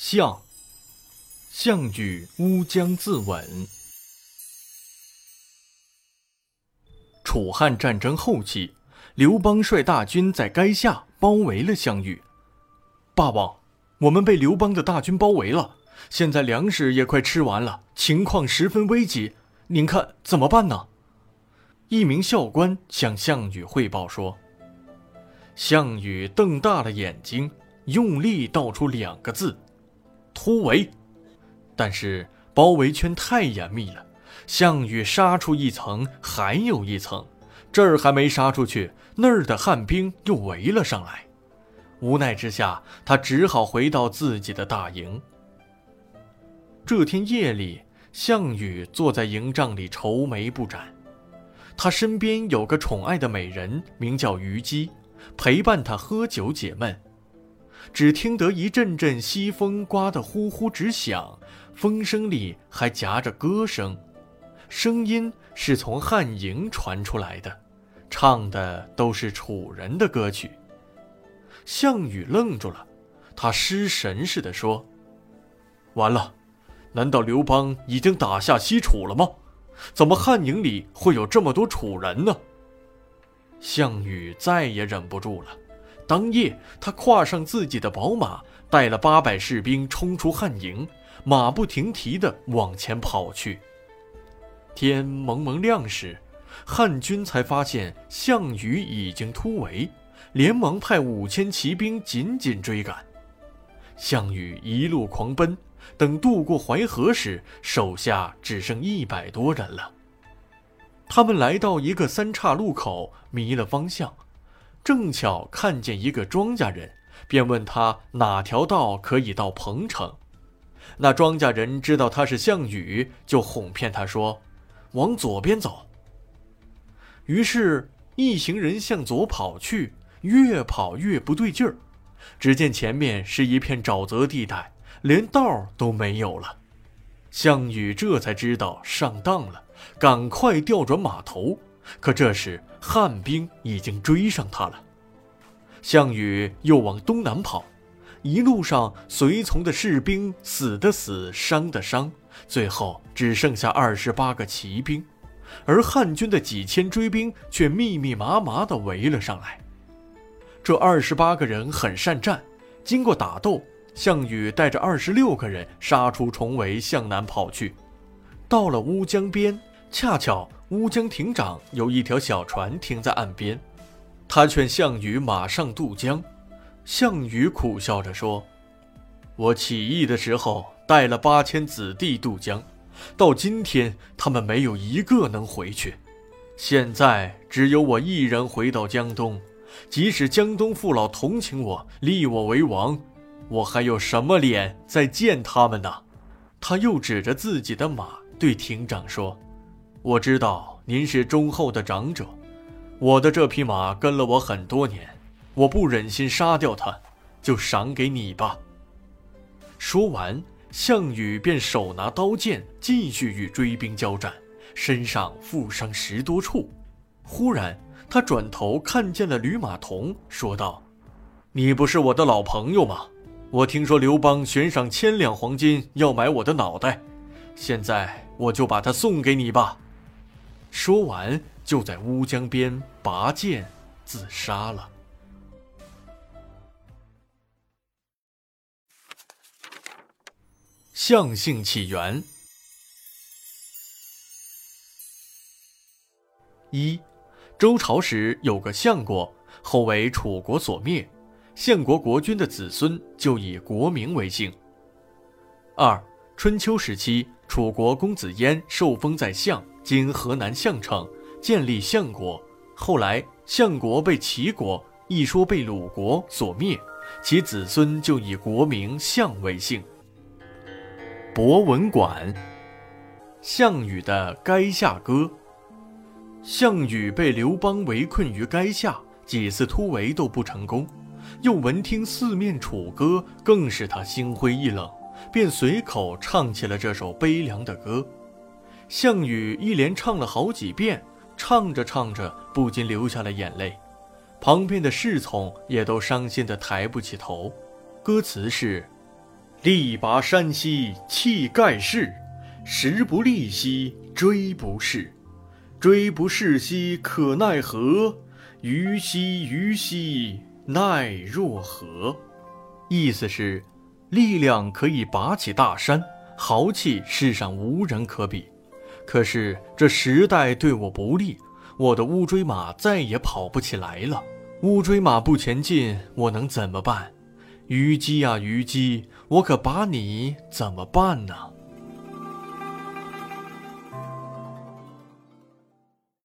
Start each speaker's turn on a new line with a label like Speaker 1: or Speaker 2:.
Speaker 1: 项项羽乌江自刎。楚汉战争后期，刘邦率大军在垓下包围了项羽。霸王，我们被刘邦的大军包围了，现在粮食也快吃完了，情况十分危急，您看怎么办呢？一名校官向项羽汇报说。项羽瞪大了眼睛，用力道出两个字。突围，但是包围圈太严密了，项羽杀出一层还有一层，这儿还没杀出去，那儿的汉兵又围了上来。无奈之下，他只好回到自己的大营。这天夜里，项羽坐在营帐里愁眉不展，他身边有个宠爱的美人，名叫虞姬，陪伴他喝酒解闷。只听得一阵阵西风刮得呼呼直响，风声里还夹着歌声，声音是从汉营传出来的，唱的都是楚人的歌曲。项羽愣住了，他失神似的说：“完了，难道刘邦已经打下西楚了吗？怎么汉营里会有这么多楚人呢？”项羽再也忍不住了。当夜，他跨上自己的宝马，带了八百士兵冲出汉营，马不停蹄地往前跑去。天蒙蒙亮时，汉军才发现项羽已经突围，连忙派五千骑兵紧紧追赶。项羽一路狂奔，等渡过淮河时，手下只剩一百多人了。他们来到一个三岔路口，迷了方向。正巧看见一个庄稼人，便问他哪条道可以到彭城。那庄稼人知道他是项羽，就哄骗他说：“往左边走。”于是，一行人向左跑去，越跑越不对劲儿。只见前面是一片沼泽地带，连道都没有了。项羽这才知道上当了，赶快调转马头。可这时，汉兵已经追上他了。项羽又往东南跑，一路上随从的士兵死的死，伤的伤，最后只剩下二十八个骑兵，而汉军的几千追兵却密密麻麻地围了上来。这二十八个人很善战，经过打斗，项羽带着二十六个人杀出重围，向南跑去。到了乌江边，恰巧。乌江亭长有一条小船停在岸边，他劝项羽马上渡江。项羽苦笑着说：“我起义的时候带了八千子弟渡江，到今天他们没有一个能回去。现在只有我一人回到江东，即使江东父老同情我，立我为王，我还有什么脸再见他们呢？”他又指着自己的马对亭长说。我知道您是忠厚的长者，我的这匹马跟了我很多年，我不忍心杀掉它，就赏给你吧。说完，项羽便手拿刀剑继续与追兵交战，身上负伤十多处。忽然，他转头看见了吕马童，说道：“你不是我的老朋友吗？我听说刘邦悬赏千两黄金要买我的脑袋，现在我就把它送给你吧。”说完，就在乌江边拔剑自杀了。象姓起源：一，周朝时有个相国，后为楚国所灭，相国国君的子孙就以国名为姓。二，春秋时期，楚国公子嫣受封在相。今河南项城建立相国，后来相国被齐国，一说被鲁国所灭，其子孙就以国名项为姓。博文馆，项羽的垓下歌。项羽被刘邦围困于垓下，几次突围都不成功，又闻听四面楚歌，更使他心灰意冷，便随口唱起了这首悲凉的歌。项羽一连唱了好几遍，唱着唱着，不禁流下了眼泪，旁边的侍从也都伤心的抬不起头。歌词是：“力拔山兮气盖世，时不利兮骓不逝，骓不逝兮可奈何？虞兮虞兮奈若何？意思是，力量可以拔起大山，豪气世上无人可比。可是这时代对我不利，我的乌骓马再也跑不起来了。乌骓马不前进，我能怎么办？虞姬啊虞姬，我可把你怎么办呢？